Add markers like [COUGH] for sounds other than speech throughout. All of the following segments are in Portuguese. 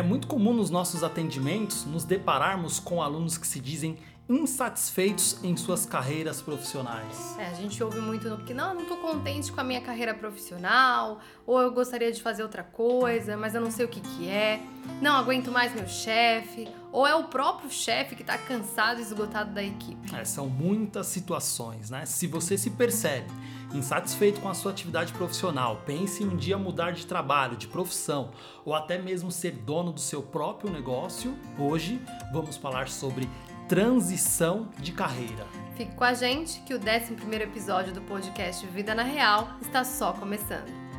É muito comum nos nossos atendimentos nos depararmos com alunos que se dizem insatisfeitos em suas carreiras profissionais. É, a gente ouve muito no que não, não tô contente com a minha carreira profissional, ou eu gostaria de fazer outra coisa, mas eu não sei o que que é. Não aguento mais meu chefe, ou é o próprio chefe que está cansado e esgotado da equipe. É, são muitas situações, né? Se você se percebe insatisfeito com a sua atividade profissional, pense em um dia mudar de trabalho, de profissão, ou até mesmo ser dono do seu próprio negócio, hoje vamos falar sobre transição de carreira. Fique com a gente que o 11 episódio do podcast Vida na Real está só começando.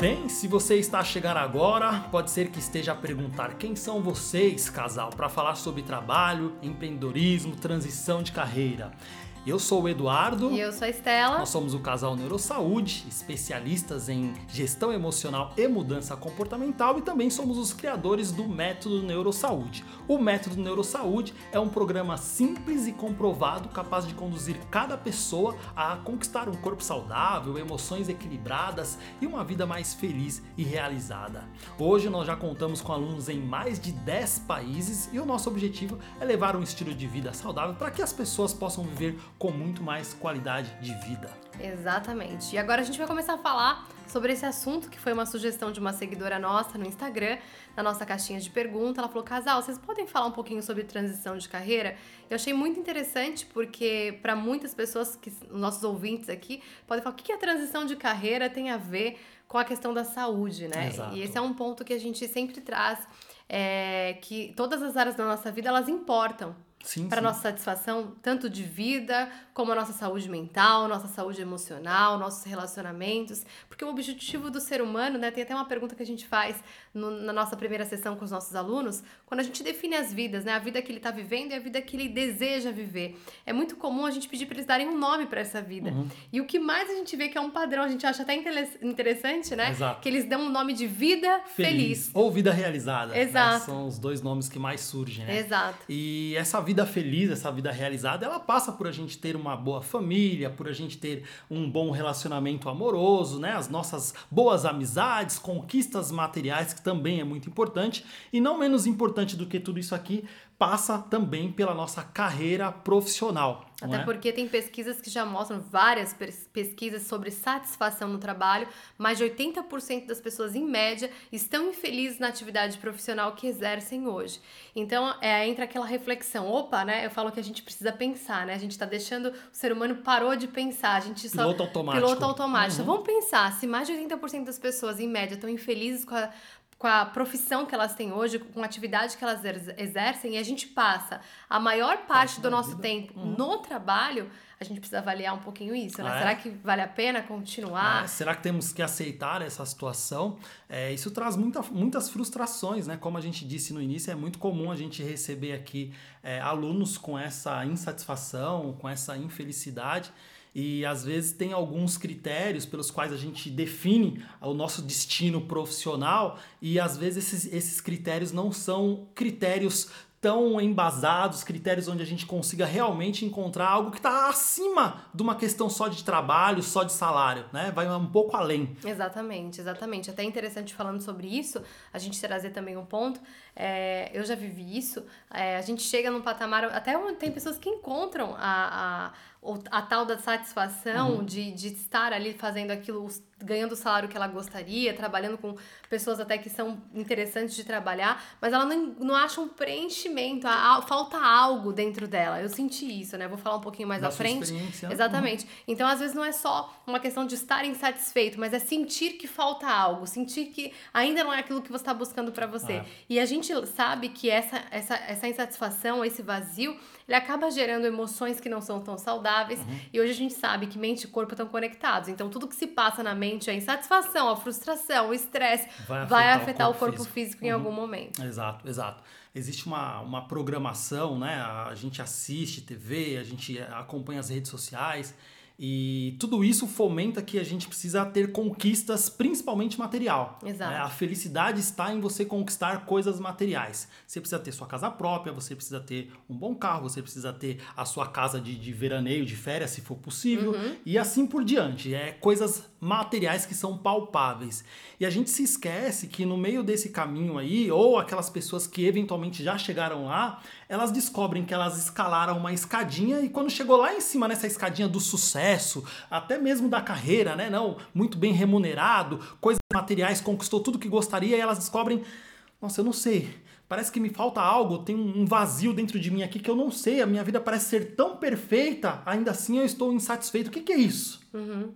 Bem, se você está a chegar agora, pode ser que esteja a perguntar quem são vocês, casal, para falar sobre trabalho, empreendedorismo, transição de carreira. Eu sou o Eduardo. E eu sou a Estela. Nós somos o casal Neurosaúde, especialistas em gestão emocional e mudança comportamental e também somos os criadores do Método Neurosaúde. O Método Neurosaúde é um programa simples e comprovado capaz de conduzir cada pessoa a conquistar um corpo saudável, emoções equilibradas e uma vida mais feliz e realizada. Hoje nós já contamos com alunos em mais de 10 países e o nosso objetivo é levar um estilo de vida saudável para que as pessoas possam viver com muito mais qualidade de vida. Exatamente. E agora a gente vai começar a falar sobre esse assunto que foi uma sugestão de uma seguidora nossa no Instagram, na nossa caixinha de pergunta. Ela falou: Casal, vocês podem falar um pouquinho sobre transição de carreira? Eu achei muito interessante porque, para muitas pessoas, que nossos ouvintes aqui, podem falar: o que a transição de carreira tem a ver com a questão da saúde, né? Exato. E esse é um ponto que a gente sempre traz. É, que todas as áreas da nossa vida elas importam para nossa satisfação, tanto de vida, como a nossa saúde mental, nossa saúde emocional, nossos relacionamentos. Porque o objetivo do ser humano, né? Tem até uma pergunta que a gente faz no, na nossa primeira sessão com os nossos alunos, quando a gente define as vidas, né? A vida que ele está vivendo e a vida que ele deseja viver. É muito comum a gente pedir para eles darem um nome para essa vida. Uhum. E o que mais a gente vê que é um padrão, a gente acha até interessante, né? Exato. Que eles dão um nome de vida feliz. feliz. Ou vida realizada. né? Exato. São os dois nomes que mais surgem, né? Exato. E essa vida feliz, essa vida realizada, ela passa por a gente ter uma boa família, por a gente ter um bom relacionamento amoroso, né? As nossas boas amizades, conquistas materiais, que também é muito importante. E não menos importante do que tudo isso aqui, passa também pela nossa carreira profissional. Até é? porque tem pesquisas que já mostram, várias pes- pesquisas sobre satisfação no trabalho, mais de 80% das pessoas, em média, estão infelizes na atividade profissional que exercem hoje. Então, é, entra aquela reflexão, opa, né? Eu falo que a gente precisa pensar, né? A gente está deixando, o ser humano parou de pensar, a gente só... Piloto automático. Piloto automático. Uhum. Vamos pensar, se mais de 80% das pessoas, em média, estão infelizes com a com a profissão que elas têm hoje, com a atividade que elas exer- exercem, e a gente passa a maior parte do nosso vida. tempo Uhum. no trabalho, a gente precisa avaliar um pouquinho isso, né? Ah, é? Será que vale a pena continuar? É, será que temos que aceitar essa situação? É, isso traz muita, muitas frustrações, né? Como a gente disse no início, é muito comum a gente receber aqui é, alunos com essa insatisfação, com essa infelicidade. E às vezes tem alguns critérios pelos quais a gente define o nosso destino profissional, e às vezes esses, esses critérios não são critérios tão embasados, critérios onde a gente consiga realmente encontrar algo que está acima de uma questão só de trabalho, só de salário, né? Vai um pouco além. Exatamente, exatamente. Até interessante falando sobre isso, a gente trazer também um ponto. É, eu já vivi isso. é, a gente chega num patamar. Até tem pessoas que encontram a, a, a tal da satisfação de, de estar ali fazendo aquilo, ganhando o salário que ela gostaria, trabalhando com pessoas até que são interessantes de trabalhar, mas ela não, não acha um preenchimento, a- a- falta algo dentro dela. Eu senti isso, né? Vou falar um pouquinho mais Da à frente. experiência. Exatamente. Então, às vezes, não é só uma questão de estar insatisfeito, mas é sentir que falta algo, sentir que ainda não é aquilo que você está buscando para você. É. E a gente sabe que essa, essa, essa insatisfação, esse vazio, ele acaba gerando emoções que não são tão saudáveis. Uhum. E hoje a gente sabe que mente e corpo estão conectados. Então, tudo que se passa na mente, a insatisfação, a frustração, o estresse, Vai vai afetar afetar, o o corpo corpo físico. físico, em Uhum. algum momento. Exato, exato. Existe uma, uma programação, né? A gente assiste TV, a gente acompanha as redes sociais E tudo isso fomenta que a gente precisa ter conquistas, principalmente material. Exato. Né? A felicidade está em você conquistar coisas materiais. Você precisa ter sua casa própria, você precisa ter um bom carro, você precisa ter a sua casa de, de veraneio, de férias, se for possível, Uhum. e assim por diante. É coisas materiais que são palpáveis. E a gente se esquece que no meio desse caminho aí, ou aquelas pessoas que eventualmente já chegaram lá, elas descobrem que elas escalaram uma escadinha e quando chegou lá em cima nessa escadinha do sucesso, até mesmo da carreira, né, não, muito bem remunerado, coisas materiais, conquistou tudo que gostaria e elas descobrem, nossa, eu não sei, parece que me falta algo, tem um vazio dentro de mim aqui que eu não sei, a minha vida parece ser tão perfeita, ainda assim eu estou insatisfeito. O que, que é isso?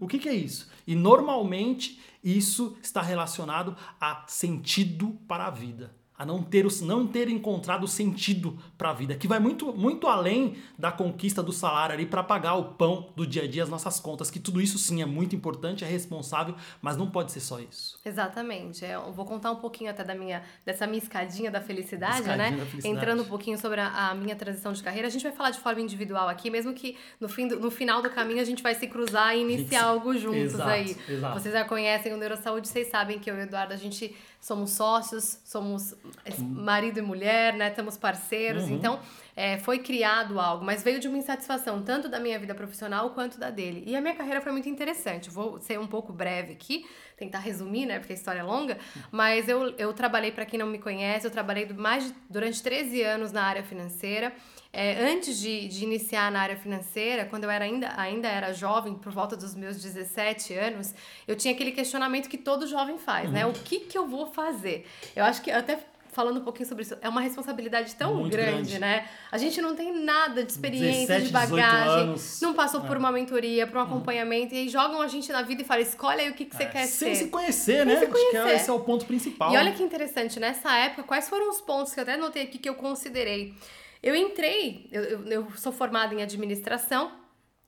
O que, que é isso? E normalmente isso está relacionado a sentido para a vida. A não ter, não ter encontrado sentido para a vida, que vai muito, muito além da conquista do salário ali para pagar o pão do dia a dia, as nossas contas, que tudo isso sim é muito importante, é responsável, mas não pode ser só isso. Exatamente. É, Eu vou contar um pouquinho até da minha, dessa minha escadinha da felicidade, Escadinha né? da felicidade. Entrando um pouquinho sobre a, a minha transição de carreira. A gente vai falar de forma individual aqui, mesmo que no, fim do- no final do caminho a gente vai se cruzar e iniciar Gente, algo juntos exato, aí. exato. Vocês já conhecem o Neurosaúde, vocês sabem que eu e o Eduardo, a gente somos sócios, somos marido e mulher, né? Estamos parceiros. Uhum. Então, é, foi criado algo, mas veio de uma insatisfação, tanto da minha vida profissional quanto da dele. E a minha carreira foi muito interessante. Vou ser um pouco breve aqui, tentar resumir, né? Porque a história é longa. Mas eu, eu trabalhei, para quem não me conhece, eu trabalhei mais de- durante 13 anos na área financeira. É, antes de, de iniciar na área financeira, quando eu era ainda, ainda era jovem, por volta dos meus 17 anos, eu tinha aquele questionamento que todo jovem faz, né? O que, que eu vou fazer? Eu acho que até falando um pouquinho sobre isso, é uma responsabilidade tão grande, grande. né? A gente não tem nada de experiência, 17, de 18 bagagem, não passou por É. uma mentoria, por um acompanhamento, e aí jogam a gente na vida e falam, escolhe aí o que, que você quer É, Sem ser. se conhecer, Sem né? se Acho que é- conhecer. esse é o ponto principal. E olha que interessante, nessa época, quais foram os pontos que eu até anotei aqui que eu considerei? Eu entrei, eu, eu, eu sou formada em administração,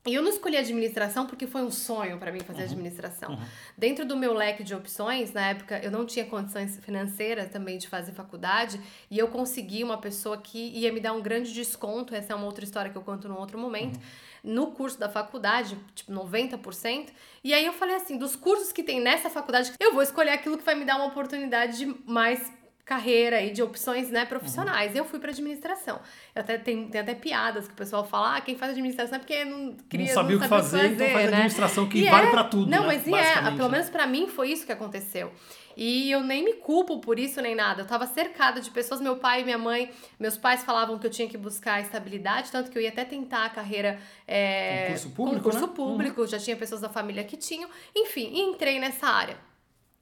e eu não escolhi administração porque foi um sonho para mim fazer administração. Dentro do meu leque de opções, na época eu não tinha condições financeiras também de fazer faculdade, e eu consegui uma pessoa que ia me dar um grande desconto, essa é uma outra história que eu conto num outro momento. No curso da faculdade, tipo 90%, e aí eu falei assim: dos cursos que tem nessa faculdade, eu vou escolher aquilo que vai me dar uma oportunidade de mais carreira e de opções né, profissionais. Eu fui para administração. Eu até tem, tem até piadas que o pessoal fala: ah, quem faz administração é porque não queria não sabia o que fazer, então faz né? administração que E vale é- pra tudo. Não, né? mas e é, pelo né? menos pra mim foi isso que aconteceu. E eu nem me culpo por isso nem nada. Eu tava cercada de pessoas, meu pai e minha mãe, meus pais falavam que eu tinha que buscar estabilidade, tanto que eu ia até tentar a carreira é, Concurso público, concurso né? público, já tinha pessoas da família que tinham. Enfim, entrei nessa área.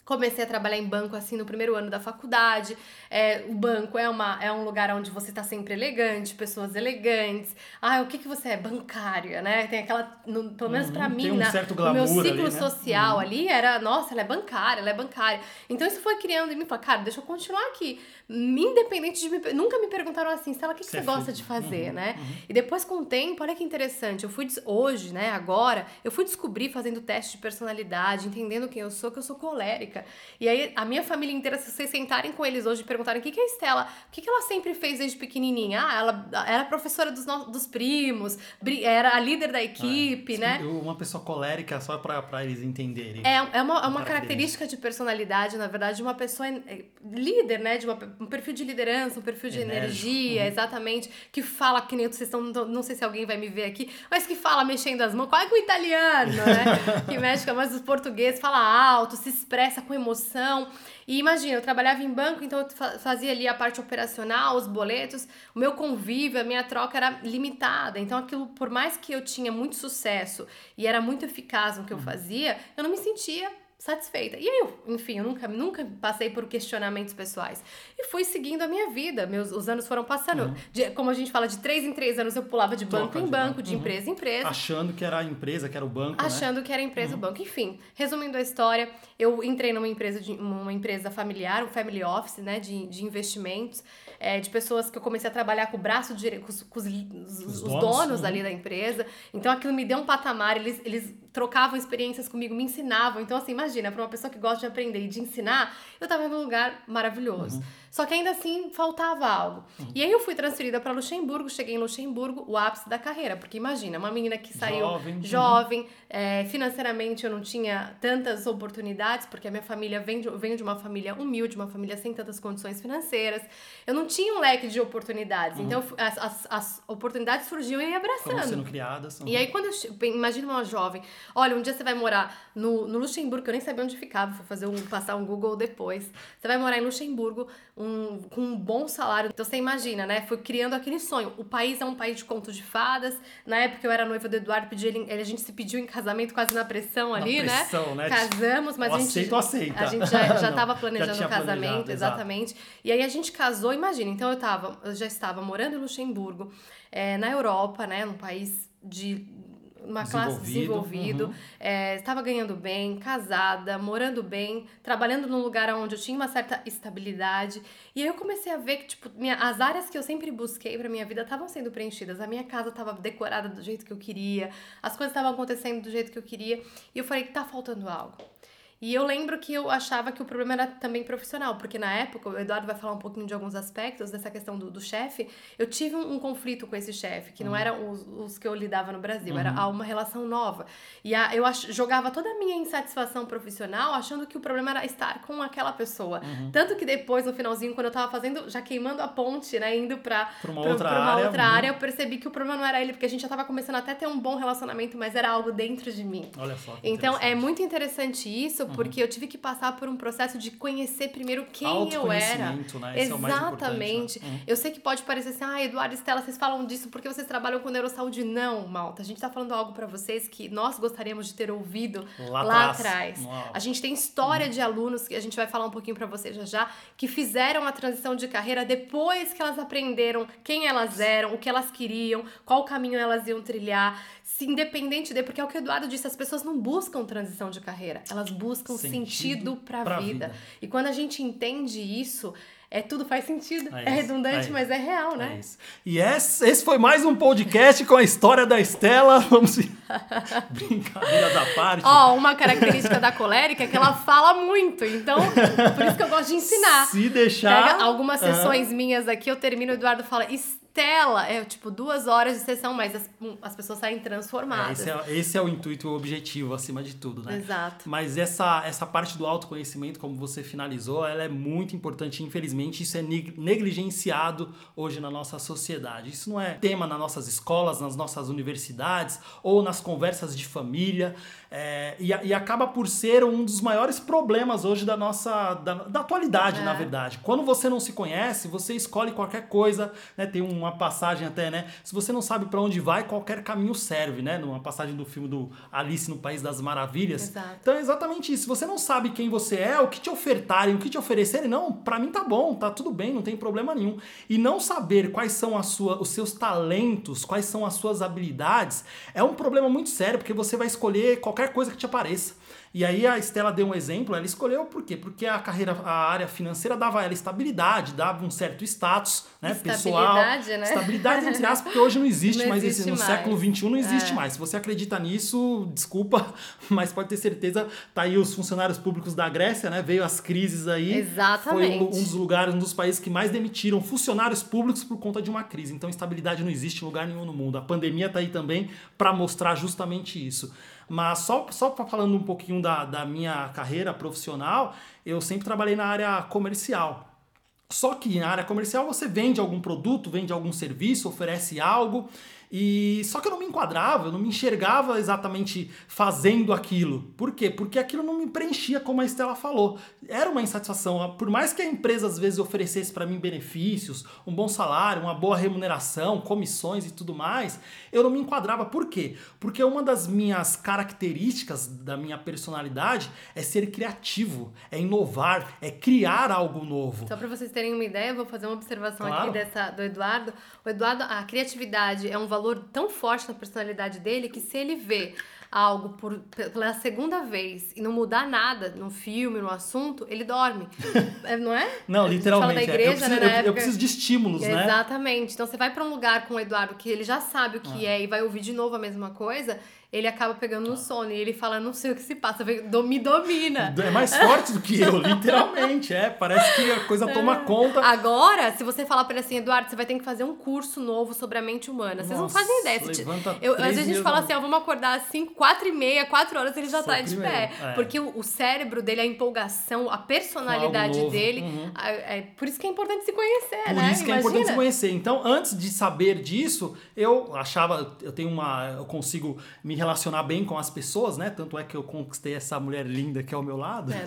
Comecei a trabalhar em banco assim no primeiro ano da faculdade. É, o banco é, uma, é um lugar onde você tá sempre elegante, pessoas elegantes. Ah, o que, que você é? Bancária, né? Tem aquela. no- pelo menos pra Uhum, mim, um na- no meu ciclo ali, né? social ali era, nossa, ela é bancária, ela é bancária. Então isso foi criando em mim, falei, cara, deixa eu continuar aqui. Independente de me. Nunca me perguntaram assim, Stella, o que, que Você você é gosta de fazer, Uhum, né? E depois, com o tempo, olha que interessante, eu fui, hoje, né, agora, eu fui descobrir fazendo teste de personalidade, entendendo quem eu sou, que eu sou colérica. E aí, a minha família inteira, se vocês sentarem com eles hoje e perguntarem o que, que é a Estela, o que, que ela sempre fez desde pequenininha? Ah, ela era professora dos, no- dos primos, era a líder da equipe, né? Eu- Uma pessoa colérica, só pra, pra eles entenderem. É, é uma, é uma Característica. de personalidade, na verdade, de uma pessoa é, líder, né? De uma, um perfil de liderança, um perfil de Enérgico. energia, exatamente. Que fala que nem vocês estão. Não, sei se alguém vai me ver aqui, mas que fala mexendo as mãos, quase que o italiano, né? [LAUGHS] que mexe voz dos portugueses, fala alto, se expressa com emoção. E imagina, eu trabalhava em banco, então eu fa- fazia ali a parte operacional, os boletos, o meu convívio, a minha troca era limitada. Então aquilo, por mais que eu tinha muito sucesso e era muito eficaz no que eu fazia, eu não me sentia satisfeita. E aí, eu, enfim, eu nunca, nunca passei por questionamentos pessoais. E fui seguindo a minha vida. Meus, os anos foram passando. De- como a gente fala, de três em três anos eu pulava de banco Troca em de banco, banco. de Uhum. empresa em empresa. Achando que era a empresa, que era o banco, né? Achando que era empresa, o banco. Enfim, resumindo a história, eu entrei numa empresa, de, uma empresa familiar, um family office, né, de, de investimentos, é, de pessoas que eu comecei a trabalhar com o braço direito, com, os, com os, os- os donos, donos, uhum. ali da empresa. Então aquilo me deu um patamar, eles, eles trocavam experiências comigo, me ensinavam. Então, assim, imagina, para uma pessoa que gosta de aprender e de ensinar, eu tava num lugar maravilhoso. Só que ainda assim faltava algo. Uhum. E aí eu fui transferida para Luxemburgo, cheguei em Luxemburgo, o ápice da carreira. Porque imagina, uma menina que saiu jovem, uhum. jovem é, financeiramente eu não tinha tantas oportunidades, porque a minha família vem de, vem de uma família humilde, uma família sem tantas condições financeiras. Eu não tinha um leque de oportunidades. Uhum. Então as, as, as, oportunidades surgiam e ia abraçando. Sendo criadas. E aí quando eu imagina uma jovem, olha, um dia você vai morar no, no Luxemburgo, que eu nem sabia onde ficava, fui fazer um, passar um Google depois. Você vai morar em Luxemburgo um, com um bom salário. Então você imagina, né? Fui criando aquele sonho. O país é um país de conto de fadas. Na época eu era noiva do Eduardo, pedi ele, a gente se pediu em casamento quase na pressão ali, na pressão, né? né? Casamos, mas a gente. Aceito, aceita. A gente já, [LAUGHS] já tava planejando o casamento, exatamente. Exato. E aí a gente casou, imagina. Então eu tava, eu já estava morando em Luxemburgo, é, na Europa, né? Num país de uma classe desenvolvido, uhum. é, estava ganhando bem, casada, morando bem, trabalhando num lugar onde eu tinha uma certa estabilidade. E aí eu comecei a ver que, tipo, minha, as áreas que eu sempre busquei para minha vida estavam sendo preenchidas. A minha casa estava decorada do jeito que eu queria, as coisas estavam acontecendo do jeito que eu queria. E eu falei que tá faltando algo. E eu lembro que eu achava que o problema era também profissional, porque na época, o Eduardo vai falar um pouquinho de alguns aspectos dessa questão do, do chefe, eu tive um, um, conflito com esse chefe, que não uhum. eram os, os, que eu lidava no Brasil, uhum. era uma relação nova. E a, eu ach, jogava toda a minha insatisfação profissional achando que o problema era estar com aquela pessoa. Uhum. Tanto que depois, no finalzinho, quando eu tava fazendo, já queimando a ponte, né, indo pra, pra uma, pra, outra, pra uma área, outra uhum. área, eu percebi que o problema não era ele, porque a gente já tava começando até a ter um bom relacionamento, mas era algo dentro de mim. Olha só. Então é muito interessante isso, uhum. porque eu tive que passar por um processo de conhecer primeiro quem eu era. Né? Esse Exatamente. É né? Eu sei que pode parecer assim, ah, Eduardo e Estela, vocês falam disso porque vocês trabalham com neurosaúde. Não, malta. A gente tá falando algo para vocês que nós gostaríamos de ter ouvido lá, lá atrás. A gente tem história de alunos que a gente vai falar um pouquinho para vocês já já, que fizeram a transição de carreira depois que elas aprenderam quem elas eram, o que elas queriam, qual caminho elas iam trilhar, se independente de, porque é o que o Eduardo disse, as pessoas não buscam transição de carreira, elas buscam sentido sentido para a vida. vida. E quando a gente entende isso, é tudo faz sentido. É, é redundante, é mas é real, né? É isso. E esse, esse foi mais um podcast com a história da Estela. [LAUGHS] Vamos. [LAUGHS] Brincadeira da parte. Ó, uma característica da colérica é que ela fala muito. Então, por isso que eu gosto de ensinar. Se deixar. Pega algumas sessões uhum. minhas aqui, eu termino, o Eduardo fala tela. É tipo duas horas de sessão, mas as, as pessoas saem transformadas. É, esse, é, esse, é, o intuito e o objetivo acima de tudo, né? Exato. Mas essa, essa parte do autoconhecimento, como você finalizou, ela é muito importante. Infelizmente, isso é negligenciado hoje na nossa sociedade. Isso não é tema nas nossas escolas, nas nossas universidades ou nas conversas de família. É, e, e, acaba por ser um dos maiores problemas hoje da nossa da, da atualidade, é. na verdade. Quando você não se conhece, você escolhe qualquer coisa, né? Tem uma passagem até, né? Se você não sabe para onde vai, qualquer caminho serve, né? Numa passagem do filme do Alice no País das Maravilhas. Exato. Então é exatamente isso. Se você não sabe quem você é, o que te ofertarem, o que te oferecerem, não, para mim tá bom, tá tudo bem, não tem problema nenhum. E não saber quais são a sua, os seus talentos, quais são as suas habilidades, é um problema muito sério, porque você vai escolher qualquer qualquer coisa que te apareça. E aí a Estela deu um exemplo, ela escolheu por quê? Porque a carreira, a área financeira dava ela estabilidade, dava um certo status, né, estabilidade, pessoal. Né? Estabilidade, entre aspas, porque hoje não existe não mais existe esse, no século XXI não existe é. mais. Se você acredita nisso, desculpa, [LAUGHS] mas pode ter certeza, tá aí os funcionários públicos da Grécia, né? Veio as crises aí. Exatamente. Foi um dos lugares, um dos países que mais demitiram funcionários públicos por conta de uma crise. Então, estabilidade não existe em lugar nenhum no mundo. A pandemia tá aí também para mostrar justamente isso. Mas só, só falando um pouquinho da, da minha carreira profissional, eu sempre trabalhei na área comercial. Só que na área comercial você vende algum produto, vende algum serviço, oferece algo e só que eu não me enquadrava, eu não me enxergava exatamente fazendo aquilo. Por quê? Porque aquilo não me preenchia, como a Estela falou. Era uma insatisfação. Por mais que a empresa às vezes oferecesse para mim benefícios, um bom salário, uma boa remuneração, comissões e tudo mais, eu não me enquadrava. Por quê? Porque uma das minhas características da minha personalidade é ser criativo, é inovar, é criar algo novo. Só para vocês terem uma ideia, eu vou fazer uma observação claro. aqui dessa do Eduardo. O Eduardo, a criatividade é um valor valor tão forte na personalidade dele que se ele vê algo por, pela segunda vez e não mudar nada no filme, no assunto, ele dorme. [LAUGHS] É, não é? Não, literalmente. Fala da igreja, é. eu, preciso, né, eu, época... eu, preciso, de estímulos, né? Exatamente. Então você vai para um lugar com o Eduardo que ele já sabe o que ah. é e vai ouvir de novo a mesma coisa ele acaba pegando no sono e ele fala, não sei o que se passa, me domina. É mais forte do que eu, [LAUGHS] literalmente, é. Parece que a coisa toma é. conta. Agora, se você falar pra ele assim, Eduardo, você vai ter que fazer um curso novo sobre a mente humana. Vocês Nossa, não fazem ideia. Eu, às vezes a gente fala assim, ó, vamos acordar às 5, 4 e meia, 4 horas, ele já Só tá de pé. É. Porque o, o, cérebro dele, a empolgação, a personalidade dele, uhum. é, é, por isso que é importante se conhecer, por né? Por isso que Imagina. é importante se conhecer. Então, antes de saber disso, eu achava, eu tenho uma, eu consigo me relacionar bem com as pessoas, né? Tanto é que eu conquistei essa mulher linda que é ao meu lado. É,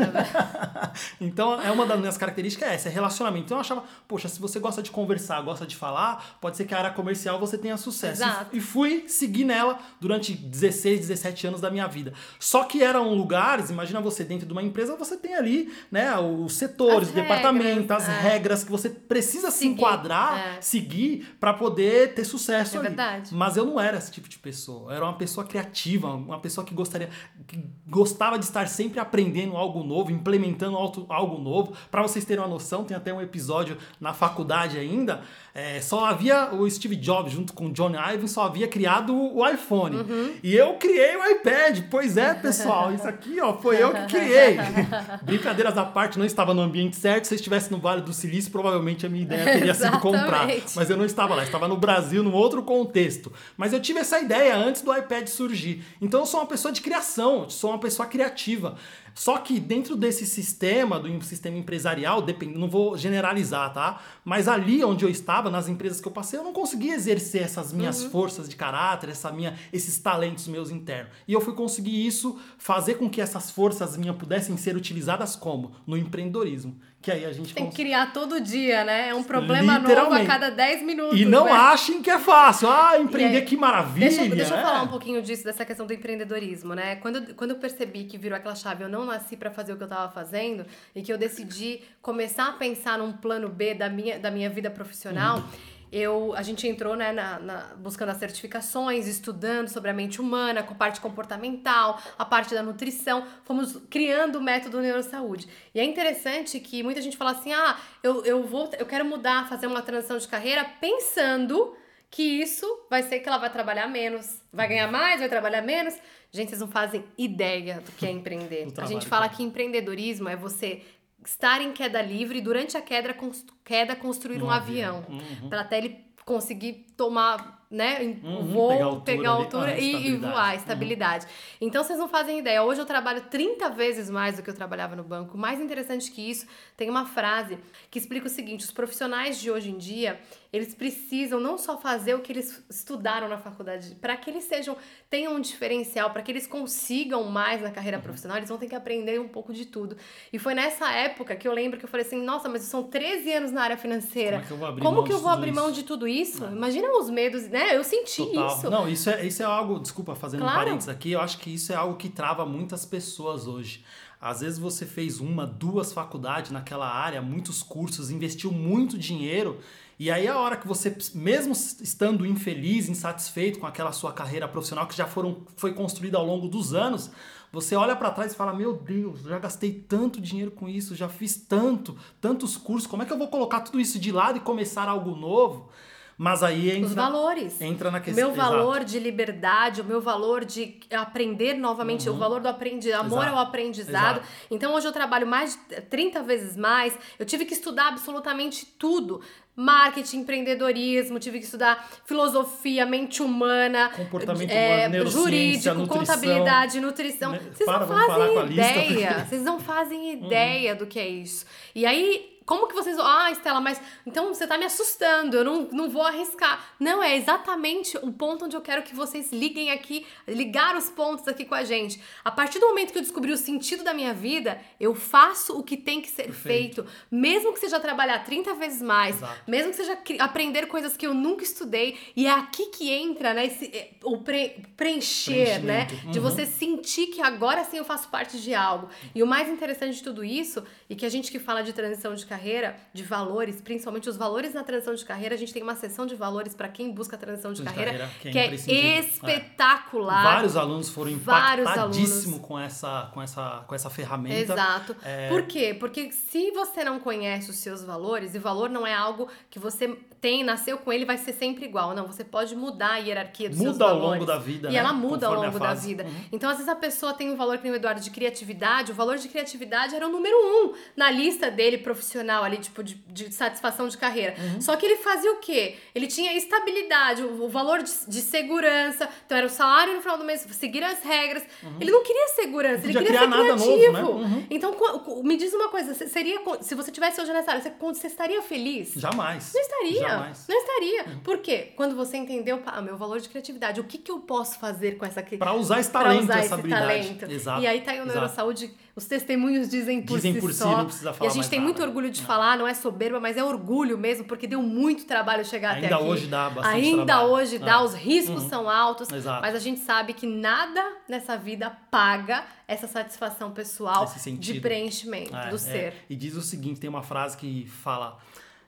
[LAUGHS] então, é uma das minhas características é essa, é relacionamento. Então, eu achava, poxa, se você gosta de conversar, gosta de falar, pode ser que a área comercial você tenha sucesso. Exato. E fui seguir nela durante 16, 17 anos da minha vida. Só que eram lugares, imagina você dentro de uma empresa, você tem ali, né, os setores, as o departamento, as é. regras que você precisa seguir. se enquadrar, é. seguir para poder ter sucesso é ali. Verdade. Mas eu não era esse tipo de pessoa. Eu era uma pessoa criativa, uma pessoa que gostaria, que gostava de estar sempre aprendendo algo novo, implementando algo novo. Para vocês terem uma noção, tem até um episódio na faculdade ainda. É, só havia o Steve Jobs junto com o John Ivan só havia criado o iPhone. Uhum. E eu criei o iPad. Pois é, pessoal, isso aqui ó, foi eu que criei. [LAUGHS] Brincadeiras à parte, não estava no ambiente certo. Se eu estivesse no Vale do Silício, provavelmente a minha ideia teria sido comprar. Mas eu não estava lá, estava no Brasil, num outro contexto. Mas eu tive essa ideia antes do iPad surgir. Então eu sou uma pessoa de criação, sou uma pessoa criativa. Só que dentro desse sistema, do sistema empresarial, depend... não vou generalizar, tá? Mas ali onde eu estava, nas empresas que eu passei, eu não conseguia exercer essas minhas uhum. forças de caráter, essa minha, esses talentos meus internos. E eu fui conseguir isso, fazer com que essas forças minhas pudessem ser utilizadas como? No empreendedorismo. Que aí a gente tem que criar todo dia, né? É um problema novo a cada 10 minutos. E não né? achem que é fácil. Ah, empreender, aí, que maravilha. Deixa, deixa eu é. falar um pouquinho disso, dessa questão do empreendedorismo, né? Quando, quando eu percebi que virou aquela chave, eu não nasci para fazer o que eu estava fazendo e que eu decidi começar a pensar num plano B da minha, da minha vida profissional. Uhum eu, a gente entrou né, na, na, buscando as certificações, estudando sobre a mente humana, com a parte comportamental, a parte da nutrição, fomos criando o método Neurosaúde. E é interessante que muita gente fala assim: ah, eu, eu, vou, eu quero mudar, fazer uma transição de carreira pensando que isso vai ser que ela vai trabalhar menos, vai ganhar mais, vai trabalhar menos. Gente, vocês não fazem ideia do que é [LAUGHS] empreender. a gente fala que empreendedorismo é você estar em queda livre e durante a queda, queda construir um, um avião. avião. Uhum. Para até ele conseguir tomar né, uhum, voo, pegar altura, pegar altura ah, e, e, voar, uhum. estabilidade. Uhum. Então vocês não fazem ideia. Hoje eu trabalho 30 vezes mais do que eu trabalhava no banco. Mais interessante que isso, tem uma frase que explica o seguinte: os profissionais de hoje em dia, eles precisam não só fazer o que eles estudaram na faculdade, para que eles sejam tenham um diferencial, para que eles consigam mais na carreira uhum. profissional, eles vão ter que aprender um pouco de tudo. E foi nessa época que eu lembro que eu falei assim: "Nossa, mas são 13 anos na área financeira. Como, é que eu vou abrir, Como mão, que eu vou abrir mão de tudo isso?" Imagina os medos, né? Eu senti Total. isso. Não, isso é, isso é algo, desculpa, fazendo claro. um parênteses aqui, eu acho que isso é algo que trava muitas pessoas hoje. Às vezes você fez uma, duas faculdades naquela área, muitos cursos, investiu muito dinheiro, e aí a hora que você, mesmo estando infeliz, insatisfeito com aquela sua carreira profissional que já foram, foi construída ao longo dos anos, você olha para trás e fala: Meu Deus, já gastei tanto dinheiro com isso, já fiz tanto, tantos cursos, como é que eu vou colocar tudo isso de lado e começar algo novo? Mas aí entra. Os valores. Entra na questão. O meu valor Exato. de liberdade, o meu valor de aprender novamente, uhum. o valor do aprendizado, amor Exato. ao aprendizado. Exato. Então hoje eu trabalho mais de 30 vezes mais. Eu tive que estudar absolutamente tudo marketing, empreendedorismo, tive que estudar filosofia, mente humana, comportamento é, humano, jurídico, nutrição, contabilidade, nutrição. Vocês não fazem ideia. Vocês não fazem ideia do que é isso. E aí como que vocês. Ah, Estela, mas então você tá me assustando, eu não, não vou arriscar. Não, é exatamente o ponto onde eu quero que vocês liguem aqui, ligar os pontos aqui com a gente. A partir do momento que eu descobri o sentido da minha vida, eu faço o que tem que ser Perfeito. feito. Mesmo que seja trabalhar 30 vezes mais, Exato. mesmo que seja aprender coisas que eu nunca estudei. E é aqui que entra, né, esse, é, o pre, preencher, né? Uhum. De você sentir que agora sim eu faço parte de algo. E o mais interessante de tudo isso, e que a gente que fala de transição de carreira, de valores, principalmente os valores na transição de carreira, a gente tem uma sessão de valores para quem busca a transição de, de carreira, carreira, que é, que é espetacular. É. Vários alunos foram impactadíssimos com essa, com essa, com essa ferramenta. Exato. É... Por quê? Porque se você não conhece os seus valores, e valor não é algo que você tem, nasceu com ele, vai ser sempre igual. Não, você pode mudar a hierarquia dos muda seus valores. Muda ao longo da vida, E né? ela muda Conforme ao longo da vida. Uhum. Então, às vezes a pessoa tem um valor que nem o Eduardo de criatividade, o valor de criatividade era o número um na lista dele profissional ali, tipo, de, de satisfação de carreira. Uhum. Só que ele fazia o quê? Ele tinha estabilidade, o, o valor de, de, segurança, então era o salário no final do mês, seguir as regras. Uhum. Ele não queria segurança, ele queria ser criativo. Novo, né? uhum. Então, me diz uma coisa, seria se você tivesse hoje nessa área, você, você estaria feliz? Jamais. Não estaria. Jamais. Não estaria. Uhum. Por quê? Quando você entendeu, ah, meu valor de criatividade, o que, que eu posso fazer com essa Para usar esse talento, usar essa esse habilidade. talento. Exato. E aí tá aí o Neurosaúde, os testemunhos dizem por dizem si por só. Si, não precisa falar E a gente tem muito orgulho de não. falar, não é soberba, mas é orgulho mesmo, porque deu muito trabalho chegar Ainda até aqui. Ainda hoje dá bastante Ainda trabalho. hoje dá, é. os riscos uhum. são altos, Exato. mas a gente sabe que nada nessa vida paga essa satisfação pessoal de preenchimento é, do ser. E diz o seguinte, tem uma frase que fala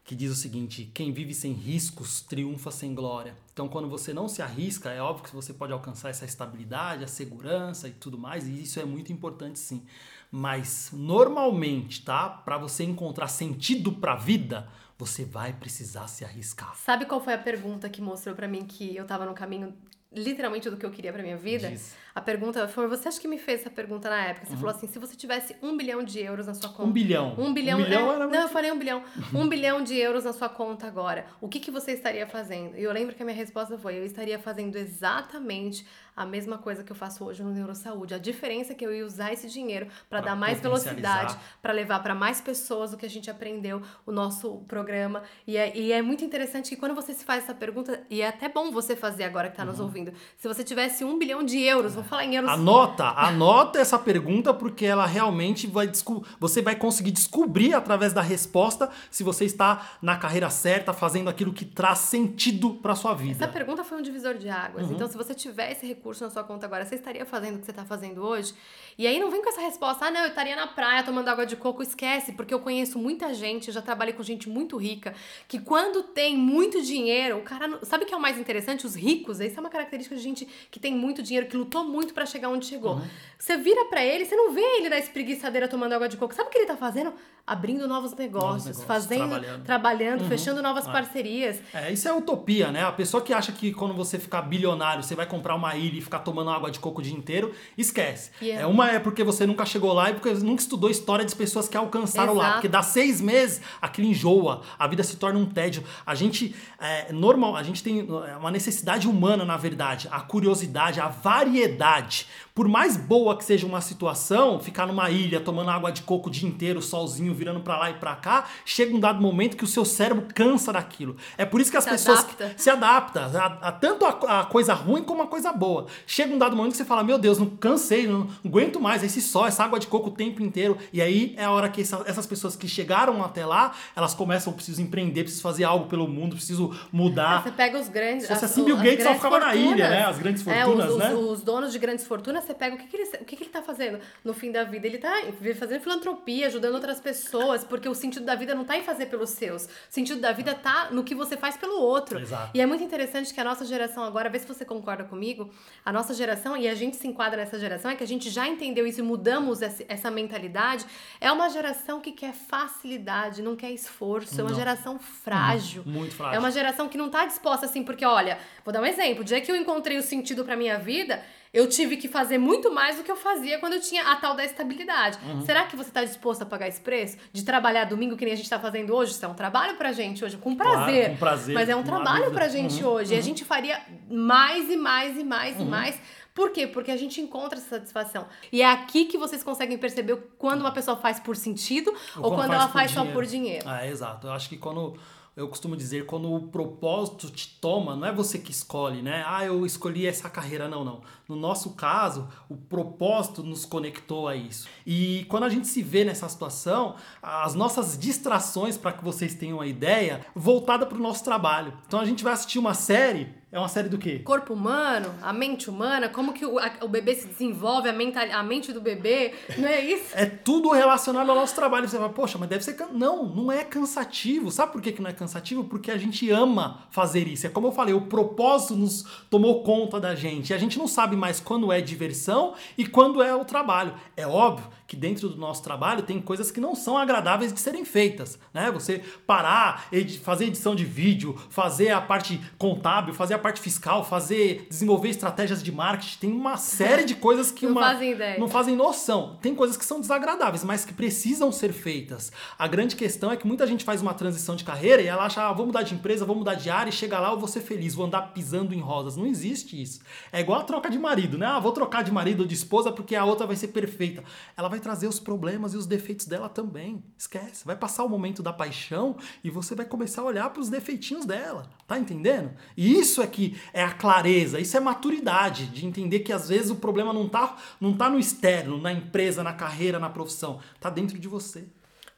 que diz o seguinte: quem vive sem riscos triunfa sem glória. Então, quando você não se arrisca, é óbvio que você pode alcançar essa estabilidade, a segurança e tudo mais, e isso é muito importante sim. Mas normalmente, tá? Para você encontrar sentido para a vida, você vai precisar se arriscar. Sabe qual foi a pergunta que mostrou para mim que eu tava no caminho literalmente do que eu queria para minha vida? Diz. A pergunta foi, você acha que me fez essa pergunta na época? Você uhum. falou assim, se você tivesse um bilhão de euros na sua conta... Um bilhão? Um bilhão, um bilhão é, era... Não, eu falei um bilhão. [LAUGHS] um bilhão de euros na sua conta agora. O que, que você estaria fazendo? E eu lembro que a minha resposta foi, eu estaria fazendo exatamente a mesma coisa que eu faço hoje no Neurosaúde. A diferença é que eu ia usar esse dinheiro para dar mais velocidade, para levar para mais pessoas o que a gente aprendeu, o nosso programa. E é, e é muito interessante que quando você se faz essa pergunta, e é até bom você fazer agora que está uhum. nos ouvindo, se você tivesse um bilhão de euros, vamos falar em euros... Anota Anota, essa pergunta porque ela realmente vai você vai conseguir descobrir através da resposta se você está na carreira certa, fazendo aquilo que traz sentido para sua vida. Essa pergunta foi um divisor de águas. Uhum. Então, se você tiver esse recurso na sua conta agora, você estaria fazendo o que você está fazendo hoje? E aí não vem com essa resposta, ah, não, eu estaria na praia tomando água de coco, esquece, porque eu conheço muita gente, já trabalhei com gente muito rica, que quando tem muito dinheiro, o cara, não... sabe o que é o mais interessante? Os ricos, isso é uma característica de gente que tem muito dinheiro, que lutou muito para chegar onde chegou. Uhum. Você vira para ele, você não vê ele na espreguiçadeira tomando água de coco. Sabe o que ele tá fazendo? Abrindo novos negócios, novos negócios fazendo, trabalhando, trabalhando uhum. fechando novas é. parcerias. É, isso é utopia, né? A pessoa que acha que quando você ficar bilionário, você vai comprar uma ilha e ficar tomando água de coco o dia inteiro, esquece. Yeah. É uma é porque você nunca chegou lá e porque nunca estudou história de pessoas que alcançaram Exato. lá. Porque dá seis meses, aquilo enjoa, a vida se torna um tédio. A gente é normal, a gente tem é, uma necessidade humana, na verdade, a curiosidade, a variedade. Por mais boa que seja uma situação, ficar numa ilha tomando água de coco o dia inteiro, solzinho virando para lá e para cá, chega um dado momento que o seu cérebro cansa daquilo. É por isso que as se pessoas adapta. se adaptam a, a tanto a, a, coisa ruim como a coisa boa. Chega um dado momento que você fala: Meu Deus, não cansei, não, não aguento mais esse sol, essa água de coco o tempo inteiro. E aí é a hora que essa, essas pessoas que chegaram até lá, elas começam, preciso empreender, preciso fazer algo pelo mundo, preciso mudar. Você pega os grandes. Se fosse assim, Bill Gates só ficava fortunas, na ilha, né? As grandes fortunas, é, os, né? Os, os, donos de grandes fortunas, você pega o que, que ele, o que, que ele tá fazendo no fim da vida? Ele tá fazendo filantropia, ajudando outras pessoas, porque o sentido da vida não tá em fazer pelos seus. O sentido da vida tá no que você faz pelo outro. Exato. E é muito interessante que a nossa geração agora, vê se você concorda comigo, a nossa geração, e a gente se enquadra nessa geração, é que a gente já entendeu isso e mudamos essa mentalidade, é uma geração que quer facilidade, não quer esforço, é uma geração frágil. Muito frágil. É uma geração que não tá disposta assim, porque olha, vou dar um exemplo, o dia que eu encontrei o sentido para minha vida, eu tive que fazer muito mais do que eu fazia quando eu tinha a tal da estabilidade. Uhum. Será que você está disposto a pagar esse preço? De trabalhar domingo, que nem a gente está fazendo hoje? Isso é um trabalho pra gente hoje, com prazer. Claro, com prazer. Mas é um trabalho pra gente uhum. hoje. Uhum. E a uhum. gente faria mais e mais e mais e uhum. mais. Por quê? Porque a gente encontra essa satisfação. E é aqui que vocês conseguem perceber quando uma pessoa faz por sentido ou, ou quando faz ela faz dinheiro. só por dinheiro. Ah, exato. Eu acho que quando eu costumo dizer, quando o propósito te toma, não é você que escolhe, né? Ah, eu escolhi essa carreira. Não, não. No nosso caso, o propósito nos conectou a isso. E quando a gente se vê nessa situação, as nossas distrações, para que vocês tenham uma ideia, voltada para o nosso trabalho. Então a gente vai assistir uma série É uma série do quê? Corpo humano, a mente humana, como que o, a, o bebê se desenvolve, a, mental, a mente do bebê, não é isso? É tudo relacionado ao nosso trabalho. Você fala, poxa, mas deve ser. Can... Não, não é cansativo. Sabe por que, que não é cansativo? Porque a gente ama fazer isso. É como eu falei, o propósito nos tomou conta da gente. E a gente não sabe mais quando é diversão e quando é o trabalho. É óbvio que dentro do nosso trabalho tem coisas que não são agradáveis de serem feitas, né? Você parar, ed fazer edição de vídeo, fazer a parte contábil, fazer a parte fiscal, fazer desenvolver estratégias de marketing, tem uma série de coisas que não uma, fazem ideia. não fazem noção. Tem coisas que são desagradáveis, mas que precisam ser feitas. A grande questão é que muita gente faz uma transição de carreira e ela acha, ah, vou mudar de empresa, vou mudar de área e chega lá eu vou ser feliz, vou andar pisando em rosas. Não existe isso. É igual a troca de marido, né? Ah, vou trocar de marido ou de esposa porque a outra vai ser perfeita. Ela vai vai trazer os problemas e os defeitos dela também. Esquece. Vai passar o momento da paixão e você vai começar a olhar para os defeitinhos dela. Tá entendendo? E isso é que é a clareza, isso é maturidade de entender que às vezes o problema não tá, não tá no externo, na empresa, na carreira, na profissão, tá dentro de você.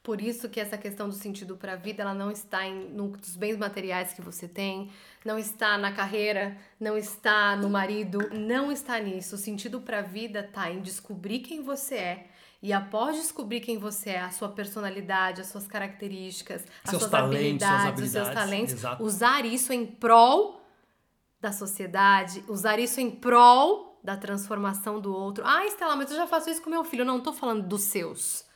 Por isso que essa questão do sentido para a vida, ela não está em, nos bens materiais que você tem, não está na carreira, não está no marido, não está nisso. O sentido para a vida está em descobrir quem você é, e após descobrir quem você é, a sua personalidade, as suas características, as seus suas talentos, habilidades, habilidades, os seus talentos, exato. usar isso em prol da sociedade, usar isso em prol da transformação do outro. Ah, Estela, mas eu já faço isso com meu filho. Eu não estou falando dos seus.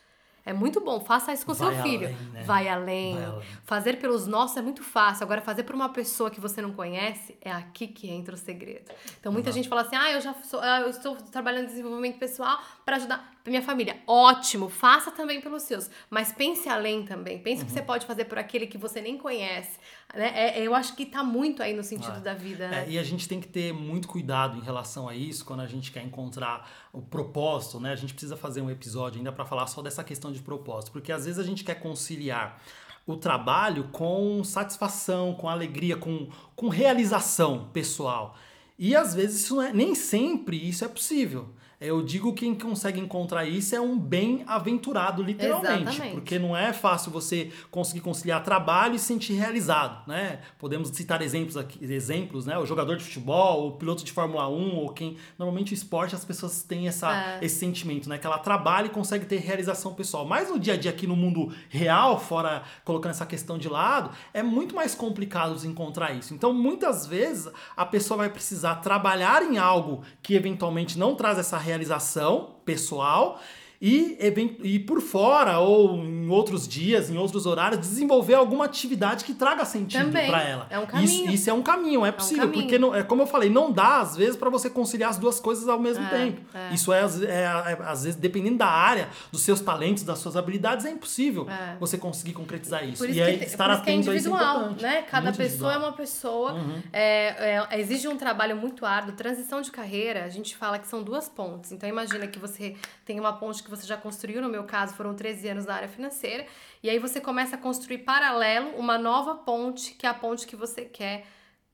É muito bom, faça isso com Vai seu filho. além, né? Vai, além. Vai além. Fazer pelos nossos é muito fácil. Agora, fazer por uma pessoa que você não conhece, é aqui que entra o segredo. Então, muita gente fala assim: ah, eu já sou, ah, eu estou trabalhando em desenvolvimento pessoal para ajudar minha família. Ótimo, faça também pelos seus. Mas pense além também. Pense o que Uhum. você pode fazer por aquele que você nem conhece. Né? É, eu acho que tá muito aí no sentido É. da vida, né? É, e a gente tem que ter muito cuidado em relação a isso quando a gente quer encontrar o propósito, né? A gente precisa fazer um episódio ainda para falar só dessa questão de propósito, porque às vezes a gente quer conciliar o trabalho com satisfação, com alegria, com, com realização pessoal. E às vezes isso não é, nem sempre isso é possível. Eu digo que quem consegue encontrar isso é um bem-aventurado, literalmente. Exatamente. Porque não é fácil você conseguir conciliar trabalho e se sentir realizado, né? Podemos citar exemplos aqui, exemplos, né? O jogador de futebol, o piloto de Fórmula 1, ou quem. Normalmente o esporte as pessoas têm essa, É. esse sentimento, né? Que ela trabalha e consegue ter realização pessoal. Mas no dia a dia aqui no mundo real, fora colocando essa questão de lado, é muito mais complicado encontrar isso. Então, muitas vezes, a pessoa vai precisar trabalhar em algo que eventualmente não traz essa realização pessoal. E, e por fora, ou em outros dias, em outros horários, desenvolver alguma atividade que traga sentido para ela. É um Isso, caminho. isso é um caminho, é possível. caminho. porque, não, é como eu falei, não dá, às vezes, para você conciliar as duas coisas ao mesmo É, tempo. é. Isso é, às- é, é, às vezes, dependendo da área, dos seus talentos, das suas habilidades, é impossível É. você conseguir concretizar isso. Por isso e aí, que, estar por isso é atento a isso é individual, né? Cada Muito pessoa individual. Uhum. é uma pessoa. É, é, exige um trabalho muito árduo. Transição de carreira, a gente fala que são duas pontes. Então imagina que você tem uma ponte que você já construiu, no meu caso foram 13 anos na área financeira, e aí você começa a construir paralelo uma nova ponte, que é a ponte que você quer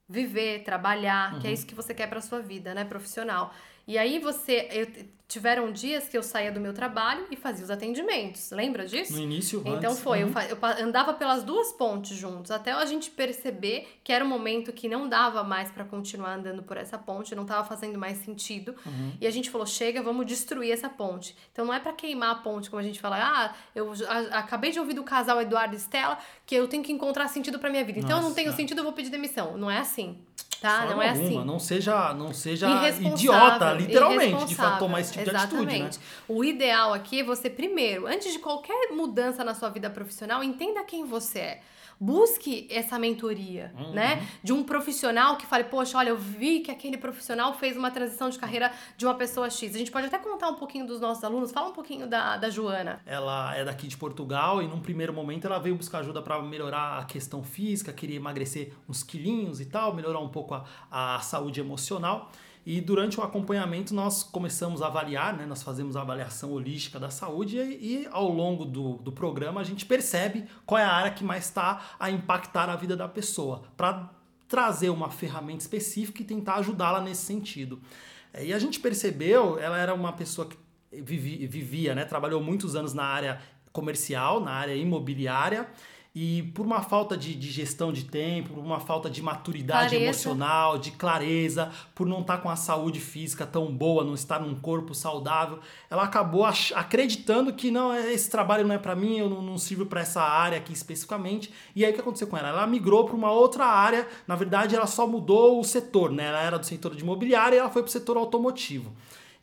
viver, trabalhar, Uhum. que é isso que você quer para sua vida, né, profissional. E aí você eu, tiveram dias que eu saía do meu trabalho e fazia os atendimentos. Lembra disso? No início, Então antes, foi, eu, uhum. eu pa- andava pelas duas pontes juntos, até a gente perceber que era um momento que não dava mais pra continuar andando por essa ponte, não tava fazendo mais sentido. Uhum. E a gente falou: chega, vamos destruir essa ponte. Então não é pra queimar a ponte, como a gente fala, ah, eu a- acabei de ouvir do casal Eduardo e Estela que eu tenho que encontrar sentido pra minha vida. Então eu não Nossa. tenho sentido, eu vou pedir demissão. Não é assim, tá? Não é alguma, assim. Não seja, não seja idiota, literalmente, de fato, tomar esse tipo de atitude, né? Exatamente. O ideal aqui é você, primeiro, antes de qualquer mudança na sua vida profissional, entenda quem você é. Busque essa mentoria, Uhum. né? De um profissional que fale, poxa, olha, eu vi que aquele profissional fez uma transição de carreira de uma pessoa X. A gente pode até contar um pouquinho dos nossos alunos. Fala um pouquinho da, da Joana. Ela é daqui de Portugal e num primeiro momento ela veio buscar ajuda para melhorar a questão física, queria emagrecer uns quilinhos e tal, melhorar um pouco a, a saúde emocional. E durante o acompanhamento nós começamos a avaliar, né? nós fazemos a avaliação holística da saúde e, e ao longo do, do programa a gente percebe qual é a área que mais está a impactar a vida da pessoa, para trazer uma ferramenta específica e tentar ajudá-la nesse sentido. É, E a gente percebeu, ela era uma pessoa que vivi- vivia, né, trabalhou muitos anos na área comercial, na área imobiliária, E por uma falta de, de, gestão de tempo, por uma falta de maturidade Clareza. emocional, de clareza, por não estar com a saúde física tão boa, não estar num corpo saudável, ela acabou acreditando que não, esse trabalho não é para mim, eu não, não sirvo para essa área aqui especificamente. E aí o que aconteceu com ela? Ela migrou para uma outra área, na verdade ela só mudou o setor, né? Ela era do setor de imobiliário e ela foi para o setor automotivo.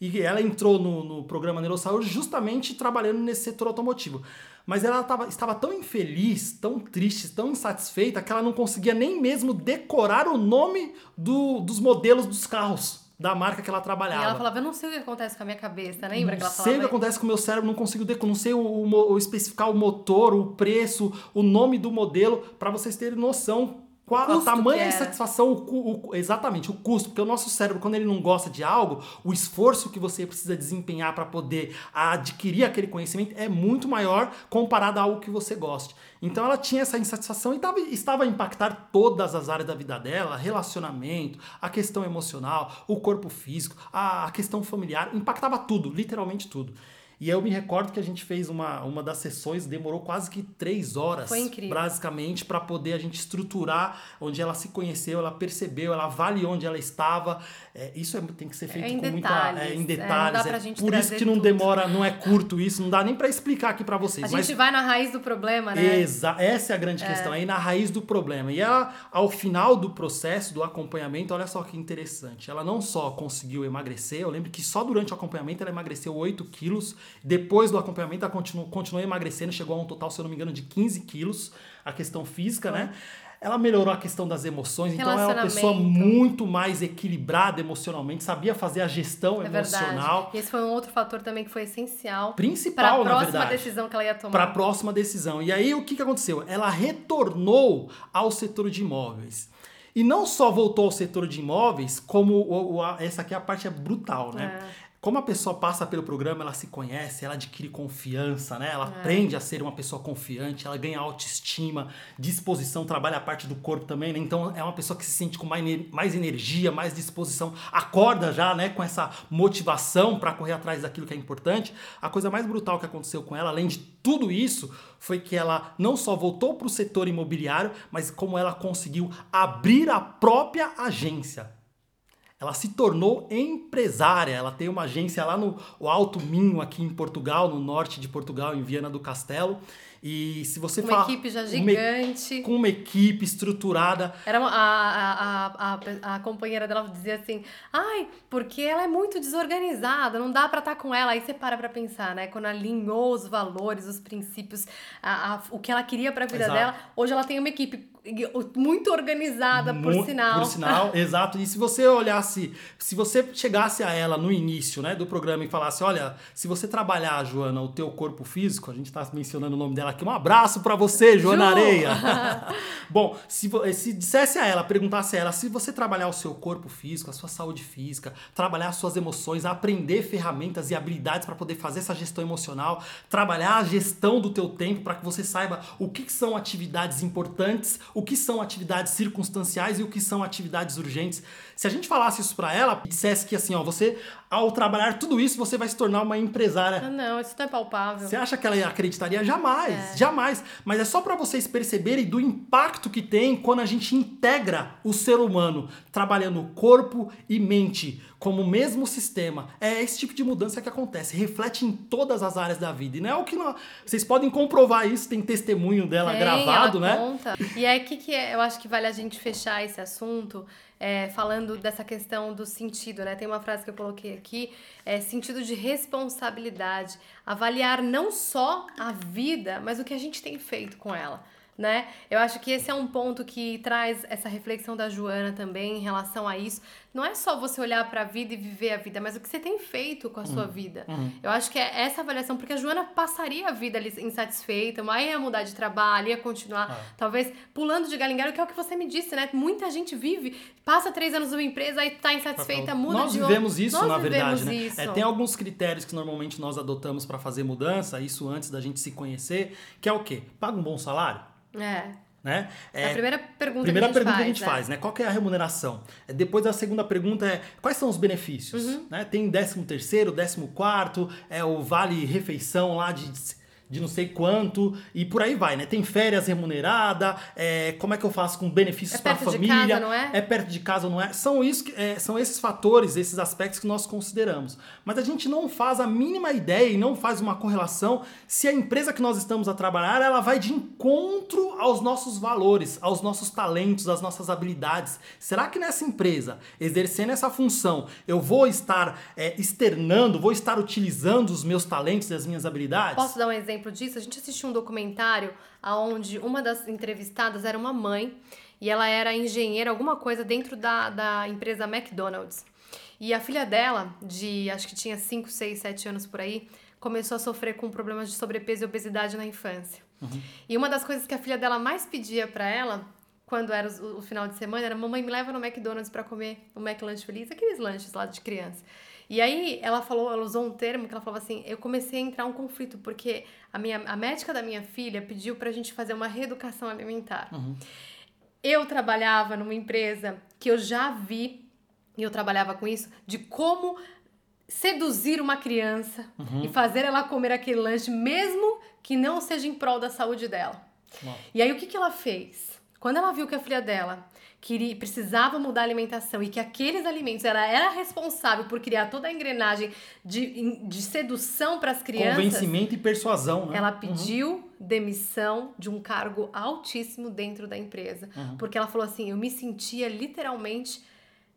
E ela entrou no, no programa Neurosaúde justamente trabalhando nesse setor automotivo. Mas ela tava, estava tão infeliz, tão triste, tão insatisfeita, que ela não conseguia nem mesmo decorar o nome do, dos modelos dos carros da marca que ela E trabalhava. ela falava, eu não sei o que acontece com a minha cabeça, lembra que não ela sei falava? o que acontece com o meu cérebro, não consigo decorar, não sei o, o o especificar o motor, o preço, o nome do modelo, para vocês terem noção qual a tamanha insatisfação, o, o- exatamente, o custo, porque o nosso cérebro, quando ele não gosta de algo, o esforço que você precisa desempenhar para poder adquirir aquele conhecimento é muito maior comparado a algo que você goste. Então ela tinha essa insatisfação e tava, estava a impactar todas as áreas da vida dela, relacionamento, a questão emocional, o corpo físico, a, a questão familiar, impactava tudo, literalmente tudo. E eu me recordo que a gente fez uma, uma das sessões, demorou quase que três horas, Foi incrível. basicamente, para poder a gente estruturar onde ela se conheceu, ela percebeu, ela avaliou onde ela estava. É, isso é- tem que ser feito em com muita. detalhes, É, é, em não dá detalhes. é gente por isso que não tudo. demora, não é curto isso, não dá nem para explicar aqui para vocês. A mas gente vai na raiz do problema, né? Exa essa é a grande questão, é ir na raiz do problema. E ela, ao final do processo, do acompanhamento, olha só que interessante. Ela não só conseguiu emagrecer, eu lembro que só durante o acompanhamento ela emagreceu 8 quilos. Depois do acompanhamento, ela continuou, continuou emagrecendo, chegou a um total, se eu não me engano, de 15 quilos. A questão física, né? Ela melhorou a questão das emoções, então ela é uma pessoa muito mais equilibrada emocionalmente, sabia fazer a gestão É emocional. verdade. E esse foi um outro fator também que foi essencial para Principal, a na próxima decisão que ela ia tomar. para a próxima decisão. E aí o que, que aconteceu? Ela retornou ao setor de imóveis. E não só voltou ao setor de imóveis, como o- o- a- essa aqui é a parte brutal, né? É. Como a pessoa passa pelo programa, ela se conhece, ela adquire confiança, né? Ela É. aprende a ser uma pessoa confiante, ela ganha autoestima, disposição, trabalha a parte do corpo também, né? Então é uma pessoa que se sente com mais, mais energia, mais disposição, acorda já, né, com essa motivação para correr atrás daquilo que é importante. A coisa mais brutal que aconteceu com ela, além de tudo isso, foi que ela não só voltou para o setor imobiliário, mas como ela conseguiu abrir a própria agência. Ela se tornou empresária. Ela tem uma agência lá no Alto Minho, aqui em Portugal, no norte de Portugal, em Viana do Castelo. E se você Uma fala. equipe já uma gigante. com uma equipe estruturada. Era uma- a, a, a, a, companheira dela dizia assim: ai, porque ela é muito desorganizada, não dá pra estar com ela. Aí você para pra pensar, né? Quando alinhou os valores, os princípios, a, a- o que ela queria pra vida Exato. dela, hoje ela tem uma equipe muito organizada, por Mu- sinal. Por sinal, [LAUGHS] exato. E se você olhasse, se você chegasse a ela no início né, do programa e falasse: olha, se você trabalhar, Joana, o teu corpo físico, a gente tá mencionando o nome dela aqui, um abraço pra você, Joana Ju! Areia. [LAUGHS] Bom, se, se dissesse a ela, perguntasse a ela, se você trabalhar o seu corpo físico, a sua saúde física, trabalhar as suas emoções, aprender ferramentas e habilidades para poder fazer essa gestão emocional, trabalhar a gestão do teu tempo para que você saiba o que que são atividades importantes, o que são atividades circunstanciais e o que são atividades urgentes. Se a gente falasse isso para ela, dissesse que assim, ó, você ao trabalhar tudo isso, você vai se tornar uma empresária Ah, não, isso não é palpável. você acha que ela acreditaria? Jamais, É. jamais. Mas é só para vocês perceberem do impacto que tem quando a gente integra o ser humano, trabalhando corpo e mente como o mesmo sistema. É esse tipo de mudança que acontece, reflete em todas as áreas da vida. E não é o que nós... vocês podem comprovar isso, tem testemunho dela Tem, gravado, né? Conta. E aí, o que, que é? Eu acho que vale a gente fechar esse assunto é, falando dessa questão do sentido, né? Tem uma frase que eu coloquei aqui, é sentido de responsabilidade. Avaliar não só a vida, mas o que a gente tem feito com ela. Né? Eu acho que esse é um ponto que traz essa reflexão da Joana também em relação a isso. Não é só você olhar para a vida e viver a vida, mas o que você tem feito com a sua vida. Eu acho que é essa avaliação, porque a Joana passaria a vida ali insatisfeita, mas ia mudar de trabalho, ia continuar, Ah. talvez pulando de galho, que é o que você me disse, né? Muita gente vive, passa três anos numa empresa, aí tá insatisfeita, muda Nós de vivemos isso, Nós na vivemos verdade, né? isso. É, tem alguns critérios que normalmente nós adotamos para fazer mudança, isso antes da gente se conhecer, que é o quê? Paga um bom salário, É. né? É a primeira pergunta Primeira que a gente pergunta faz, que a gente né? faz, né? Qual que é a remuneração? É, Depois a segunda pergunta é quais são os benefícios? Uhum. Né? Tem 13 terceiro, 14 quarto, é o vale refeição lá de de não sei quanto e por aí vai, né? Tem férias remunerada, é, como é que eu faço com benefícios É para a perto de família? casa, não é? É perto de casa, não é? São, isso, que- é, são esses fatores, esses aspectos que nós consideramos. Mas a gente não faz a mínima ideia e não faz uma correlação se a empresa que nós estamos a trabalhar ela vai de encontro aos nossos valores, aos nossos talentos, às nossas habilidades. Será que nessa empresa, exercendo essa função, eu vou estar é, externando, vou estar utilizando os meus talentos e as minhas habilidades? Posso dar um exemplo disso? A gente assistiu um documentário onde uma das entrevistadas era uma mãe e ela era engenheira, alguma coisa dentro da, da empresa McDonald's. E a filha dela, de acho que tinha 5, 6, 7 anos por aí, começou a sofrer com problemas de sobrepeso e obesidade na infância. E uma das coisas que a filha dela mais pedia pra ela, quando era o, o final de semana, era: Mamãe, me leva no McDonald's pra comer o McLanche Feliz, aqueles lanches lá de criança. E aí ela falou, ela usou um termo que ela falava assim: eu comecei a entrar um conflito, porque a, minha, a médica da minha filha pediu pra gente fazer uma reeducação alimentar. Eu trabalhava numa empresa que eu já vi, e eu trabalhava com isso, de como seduzir uma criança e fazer ela comer aquele lanche, mesmo que não seja em prol da saúde dela. E aí o que, que ela fez? Quando ela viu que a filha dela queria, precisava mudar a alimentação e que aqueles alimentos ela era responsável por criar toda a engrenagem de, de sedução para as crianças, Convencimento e persuasão, né? ela pediu demissão de um cargo altíssimo dentro da empresa. Porque ela falou assim: eu me sentia literalmente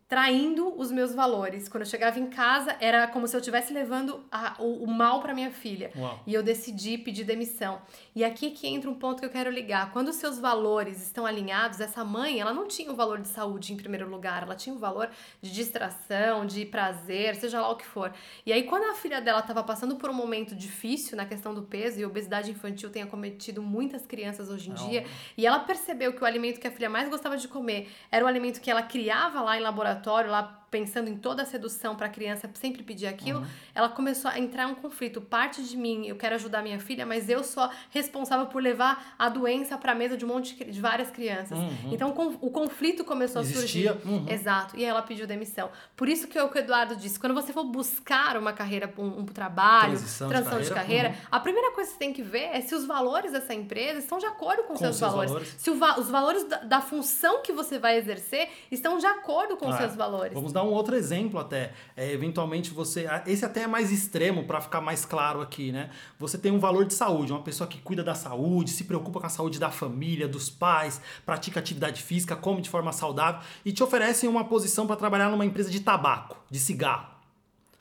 traindo os meus valores. Quando eu chegava em casa, era como se eu estivesse levando a- o, o mal para minha filha. Uau. E eu decidi pedir demissão. E aqui que entra um ponto que eu quero ligar. Quando os seus valores estão alinhados, essa mãe, ela não tinha o valor de saúde em primeiro lugar, ela tinha o valor de distração, de prazer, seja lá o que for. E aí, quando a filha dela estava passando por um momento difícil na questão do peso e obesidade infantil tem acometido muitas crianças hoje em Não. dia, e ela percebeu que o alimento que a filha mais gostava de comer era o alimento que ela criava lá em laboratório, lá pensando em toda a sedução para a criança sempre pedir aquilo, ela começou a entrar em um conflito. Parte de mim, eu quero ajudar minha filha, mas eu sou responsável por levar a doença para a mesa de um monte de, de várias crianças. Uhum. Então o conflito começou Existia, a surgir. uhum. Exato. E ela pediu demissão. Por isso que é o que o Eduardo disse, quando você for buscar uma carreira, um, um trabalho, Transição de transição de carreira, carreira, a primeira coisa que você tem que ver é se os valores dessa empresa estão de acordo com, Com seus, seus valores. valores. Se va- os valores da, da função que você vai exercer estão de acordo com Ah, seus valores. Vamos dar um outro exemplo até. É, eventualmente você. Esse até é mais extremo para ficar mais claro aqui, né? Você tem um valor de saúde, uma pessoa que cuida da saúde, se preocupa com a saúde da família, dos pais, pratica atividade física, come de forma saudável e te oferecem uma posição para trabalhar numa empresa de tabaco, de cigarro.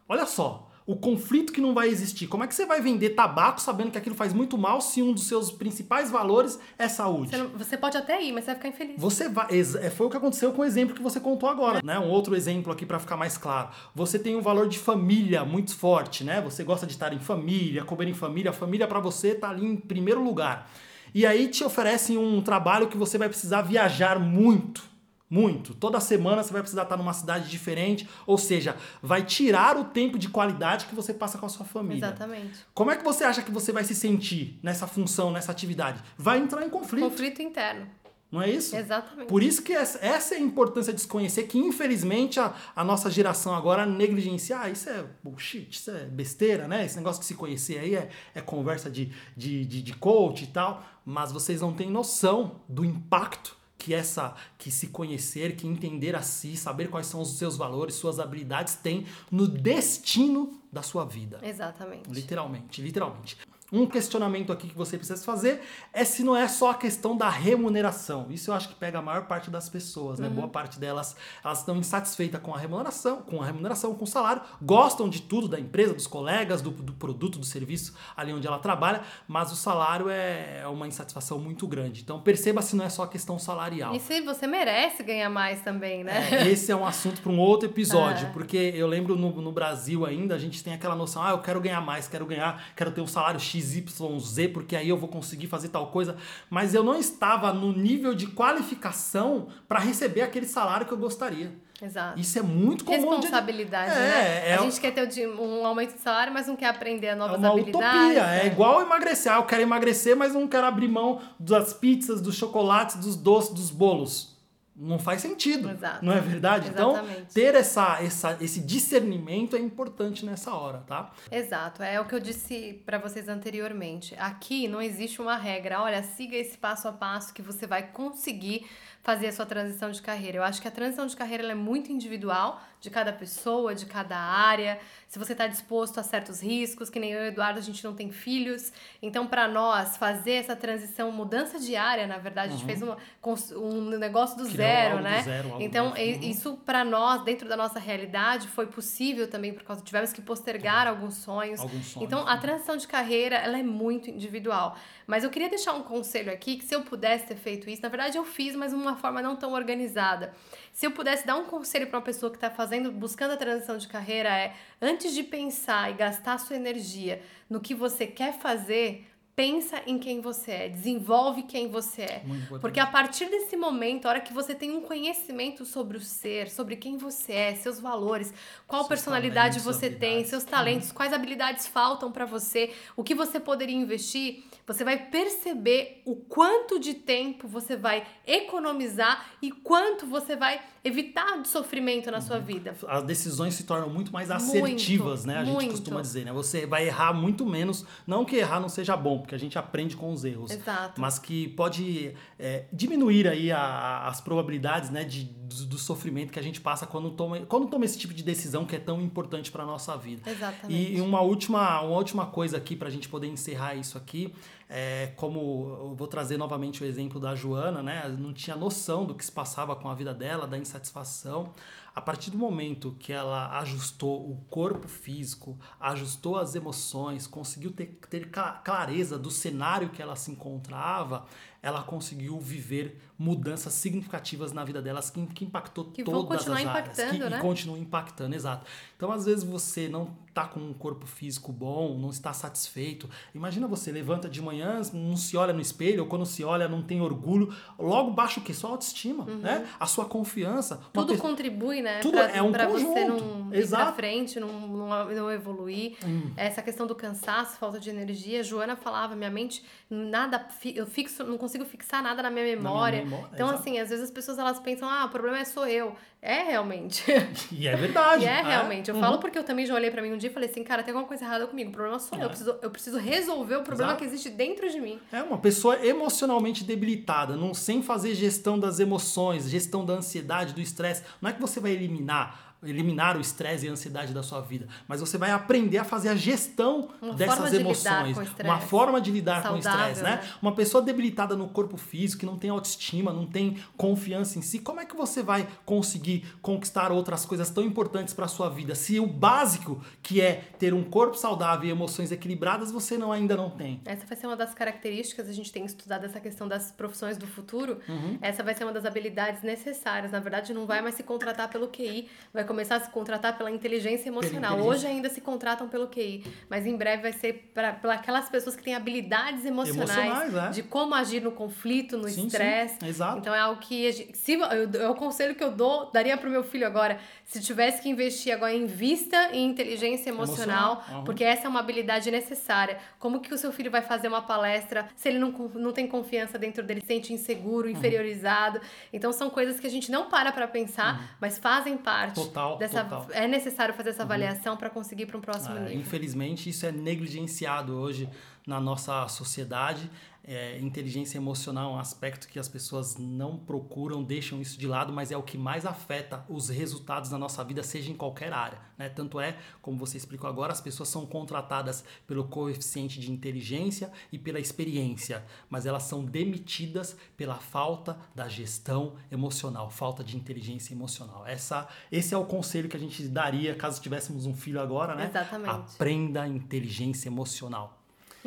Olha só. O conflito que não vai existir. Como é que você vai vender tabaco sabendo que aquilo faz muito mal se um dos seus principais valores é saúde? Você, não- você pode até ir, mas você vai ficar infeliz. Você vai. é, Foi o que aconteceu com o exemplo que você contou agora, né? Um outro exemplo aqui para ficar mais claro. Você tem um valor de família muito forte, né? Você gosta de estar em família, comer em família. A família para você tá ali em primeiro lugar. E aí te oferecem um trabalho que você vai precisar viajar muito. Muito. Toda semana você vai precisar estar numa cidade diferente, ou seja, vai tirar o tempo de qualidade que você passa com a sua família. Exatamente. Como é que você acha que você vai se sentir nessa função, nessa atividade? Vai entrar em conflito, Conflito interno. não é isso? Exatamente. Por isso que essa, é a importância de se conhecer, que infelizmente a, a nossa geração agora negligencia. Ah, isso é bullshit, isso é besteira, né? Esse negócio de se conhecer aí é, é conversa de, de, de, de coach e tal. Mas vocês não têm noção do impacto que essa que se conhecer, que entender a si, saber quais são os seus valores, suas habilidades tem no destino da sua vida. Exatamente. Literalmente, literalmente. Um questionamento aqui que você precisa fazer é se não é só a questão da remuneração. Isso eu acho que pega a maior parte das pessoas, né? Boa parte delas, elas estão insatisfeitas com a remuneração, com a remuneração, com o salário, gostam de tudo da empresa, dos colegas, do, do produto, do serviço ali onde ela trabalha, mas o salário é uma insatisfação muito grande. Então perceba se não é só a questão salarial. E se você merece ganhar mais também, né? É, esse é um assunto para um outro episódio, É. porque eu lembro no, no Brasil ainda, a gente tem aquela noção, ah, eu quero ganhar mais, quero ganhar, quero ter um salário XYZ, porque aí eu vou conseguir fazer tal coisa, mas eu não estava no nível de qualificação para receber aquele salário que eu gostaria. Exato. Isso é muito comum. de- Responsabilidade, É, né? é a gente quer ter um aumento de salário, mas não quer aprender É novas uma habilidades. utopia, é né? igual emagrecer. Ah, eu quero emagrecer, mas não quero abrir mão das pizzas, dos chocolates, dos doces, dos bolos. Não faz sentido. Exato. Não é verdade? Então, Exatamente. ter essa, essa, esse discernimento é importante nessa hora, tá? Exato, é o que eu disse para vocês anteriormente. Aqui não existe uma regra, olha, siga esse passo a passo que você vai conseguir fazer a sua transição de carreira. Eu acho que a transição de carreira é muito individual, de cada pessoa, de cada área. Se você está disposto a certos riscos, que nem eu e o Eduardo, a gente não tem filhos. Então, para nós, fazer essa transição, mudança de área, na verdade, a gente fez uma, cons- um negócio do Criar zero, algo do né? zero, então, Uhum. isso para nós, dentro da nossa realidade, foi possível também, por causa tivemos que postergar alguns sonhos. Alguns sonhos, Então, a transição de carreira, ela é muito individual. Mas eu queria deixar um conselho aqui, que se eu pudesse ter feito isso, na verdade eu fiz, mas de uma forma não tão organizada. Se eu pudesse dar um conselho para uma pessoa que está fazendo, buscando a transição de carreira, é antes de pensar e gastar sua energia no que você quer fazer, pensa em quem você é, desenvolve quem você é. Muito. Porque a partir desse momento, a hora que você tem um conhecimento sobre o ser, sobre quem você é, seus valores, qual Seus personalidade talentos, você tem. Uhum. seus talentos, quais habilidades faltam para você, o que você poderia investir, você vai perceber o quanto de tempo você vai economizar e quanto você vai evitar de sofrimento na Uhum. sua vida. as decisões se tornam muito mais Muito, assertivas, né? A gente muito. costuma dizer, né? Você vai errar muito menos. Não que errar não seja bom, porque a gente aprende com os erros. Exato. Mas que pode é, diminuir aí a- as probabilidades, né? De, do, do sofrimento que a gente passa quando toma, quando toma esse tipo de decisão que é tão importante para nossa vida. Exatamente. E uma última, uma última coisa aqui para a gente poder encerrar isso aqui, é como eu vou trazer novamente o exemplo da Joana, né? Não tinha noção do que se passava com a vida dela, da insatisfação. A partir do momento que ela ajustou o corpo físico, ajustou as emoções, conseguiu ter, ter cla- clareza do cenário que ela se encontrava, ela conseguiu viver mudanças significativas na vida delas que, que impactou Que todas as áreas. impactando, que, né? E continua impactando, exato. Então, às vezes, você não tá com um corpo físico bom, não está satisfeito. Imagina você levanta de manhã, não se olha no espelho, ou quando se olha, não tem orgulho. Logo baixa o quê? Sua autoestima, né? A sua confiança. Uhum. Tudo pessoa- contribui, né? Tudo pra, é um pra você conjunto. não ir Exato. pra frente, não, não, não evoluir. Hum. Essa questão do cansaço, falta de energia. Joana falava, minha mente, nada, eu fixo, não consigo fixar nada na minha memória. memória, então, exato. assim, às vezes as pessoas elas pensam, ah, o problema é sou eu. É realmente. E é verdade. [LAUGHS] E é realmente. Eu Uhum. falo porque eu também já olhei pra mim um dia e falei assim, cara, tem alguma coisa errada comigo. O problema sou eu. Eu preciso, eu preciso resolver o problema Exato. que existe dentro de mim. É uma pessoa emocionalmente debilitada, não sem fazer gestão das emoções, gestão da ansiedade, do estresse. Não é que você vai eliminar eliminar o estresse e a ansiedade da sua vida, mas você vai aprender a fazer a gestão Uma dessas de emoções, uma forma de lidar com o Saudável, estresse, né? né? Uma pessoa debilitada no corpo físico, que não tem autoestima, não tem confiança em si, como é que você vai conseguir conquistar outras coisas tão importantes para sua vida se o básico, que é ter um corpo saudável e emoções equilibradas, você não ainda não tem? Essa vai ser uma das características, a gente tem estudado essa questão das profissões do futuro. Essa vai ser uma das habilidades necessárias. Na verdade, não vai mais se contratar pelo QI, vai começar a se contratar pela inteligência emocional. inteligência. Hoje ainda se contratam pelo QI, mas em breve vai ser para aquelas pessoas que têm habilidades emocionais, Emocionais, é. de como agir no conflito, no estresse. exato. Então é algo que se eu, é o conselho que eu dou, daria pro meu filho agora, se tivesse que investir agora em inteligência emocional, Emocional, uhum. porque essa é uma habilidade necessária. Como que o seu filho vai fazer uma palestra se ele não, não tem confiança dentro dele, se sente inseguro, Uhum. inferiorizado? Então são coisas que a gente não para para pensar, mas fazem parte Uhum. Total, dessa total. Uhum. é necessário fazer essa avaliação para conseguir para um próximo É, nível. infelizmente, isso é negligenciado hoje na nossa sociedade. É, inteligência emocional é um aspecto que as pessoas não procuram, deixam isso de lado, mas é o que mais afeta os resultados da nossa vida, seja em qualquer área. Né? Tanto é, como você explicou agora, as pessoas são contratadas pelo coeficiente de inteligência e pela experiência, mas elas são demitidas pela falta da gestão emocional, falta de inteligência emocional. Essa, esse é o conselho que a gente daria caso tivéssemos um filho agora, né? Exatamente. Aprenda a inteligência emocional.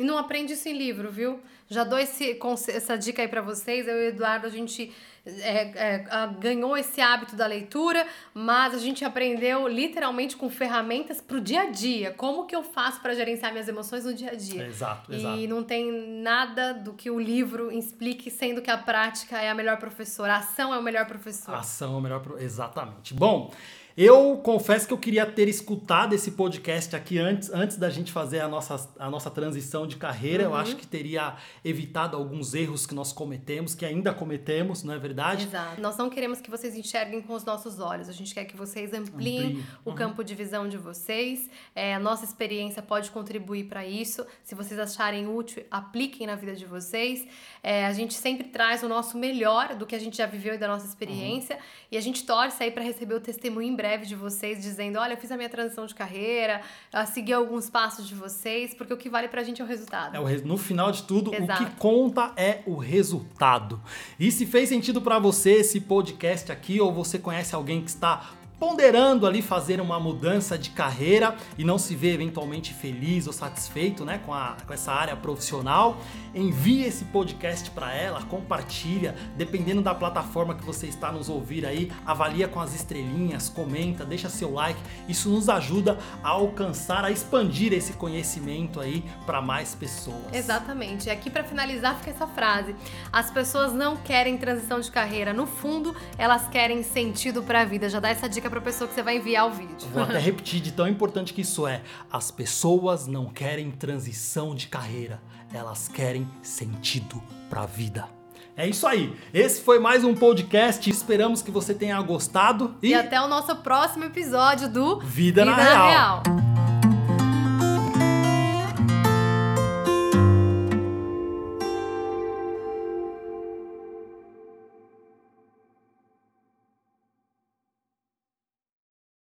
E não aprende isso em livro, viu? Já dou esse, essa dica aí pra vocês. Eu e o Eduardo, a gente é, é, ganhou esse hábito da leitura, mas a gente aprendeu literalmente com ferramentas pro dia a dia. Como que eu faço pra gerenciar minhas emoções no dia a dia? Exato, E exato. não tem nada do que o livro explique, sendo que a prática é a melhor professora, a ação é o melhor professor. A ação é o melhor. pro- Exatamente. Bom, Eu confesso que eu queria ter escutado esse podcast aqui antes, antes da gente fazer a nossa, a nossa transição de carreira. Uhum. Eu acho que teria evitado alguns erros que nós cometemos, que ainda cometemos, não é verdade? Exato. Nós não queremos que vocês enxerguem com os nossos olhos. A gente quer que vocês ampliem Amplie. o uhum. campo de visão de vocês. É, a nossa experiência pode contribuir para isso. Se vocês acharem útil, apliquem na vida de vocês. É, a gente sempre traz o nosso melhor do que a gente já viveu e da nossa experiência. Uhum. E a gente torce aí para receber o testemunho em breve de vocês, dizendo: olha, eu fiz a minha transição de carreira, segui alguns passos de vocês, porque o que vale pra gente é o resultado. É o, no final de tudo, Exato. o que conta é o resultado. E se fez sentido para você esse podcast aqui, ou você conhece alguém que está ponderando ali fazer uma mudança de carreira e não se vê eventualmente feliz ou satisfeito né, com, a, com essa área profissional, envie esse podcast para ela, compartilha, dependendo da plataforma que você está nos ouvir aí, avalia com as estrelinhas, comenta, deixa seu like, isso nos ajuda a alcançar, a expandir esse conhecimento aí para mais pessoas. Exatamente. E aqui para finalizar fica essa frase: as pessoas não querem transição de carreira, no fundo elas querem sentido para a vida. Já dá essa dica para a pessoa que você vai enviar o vídeo. Vou até [LAUGHS] repetir de tão importante que isso é. As pessoas não querem transição de carreira, elas querem sentido para a vida. É isso aí. Esse foi mais um podcast. Esperamos que você tenha gostado e, e até o nosso próximo episódio do Vida, Vida na Real. Real.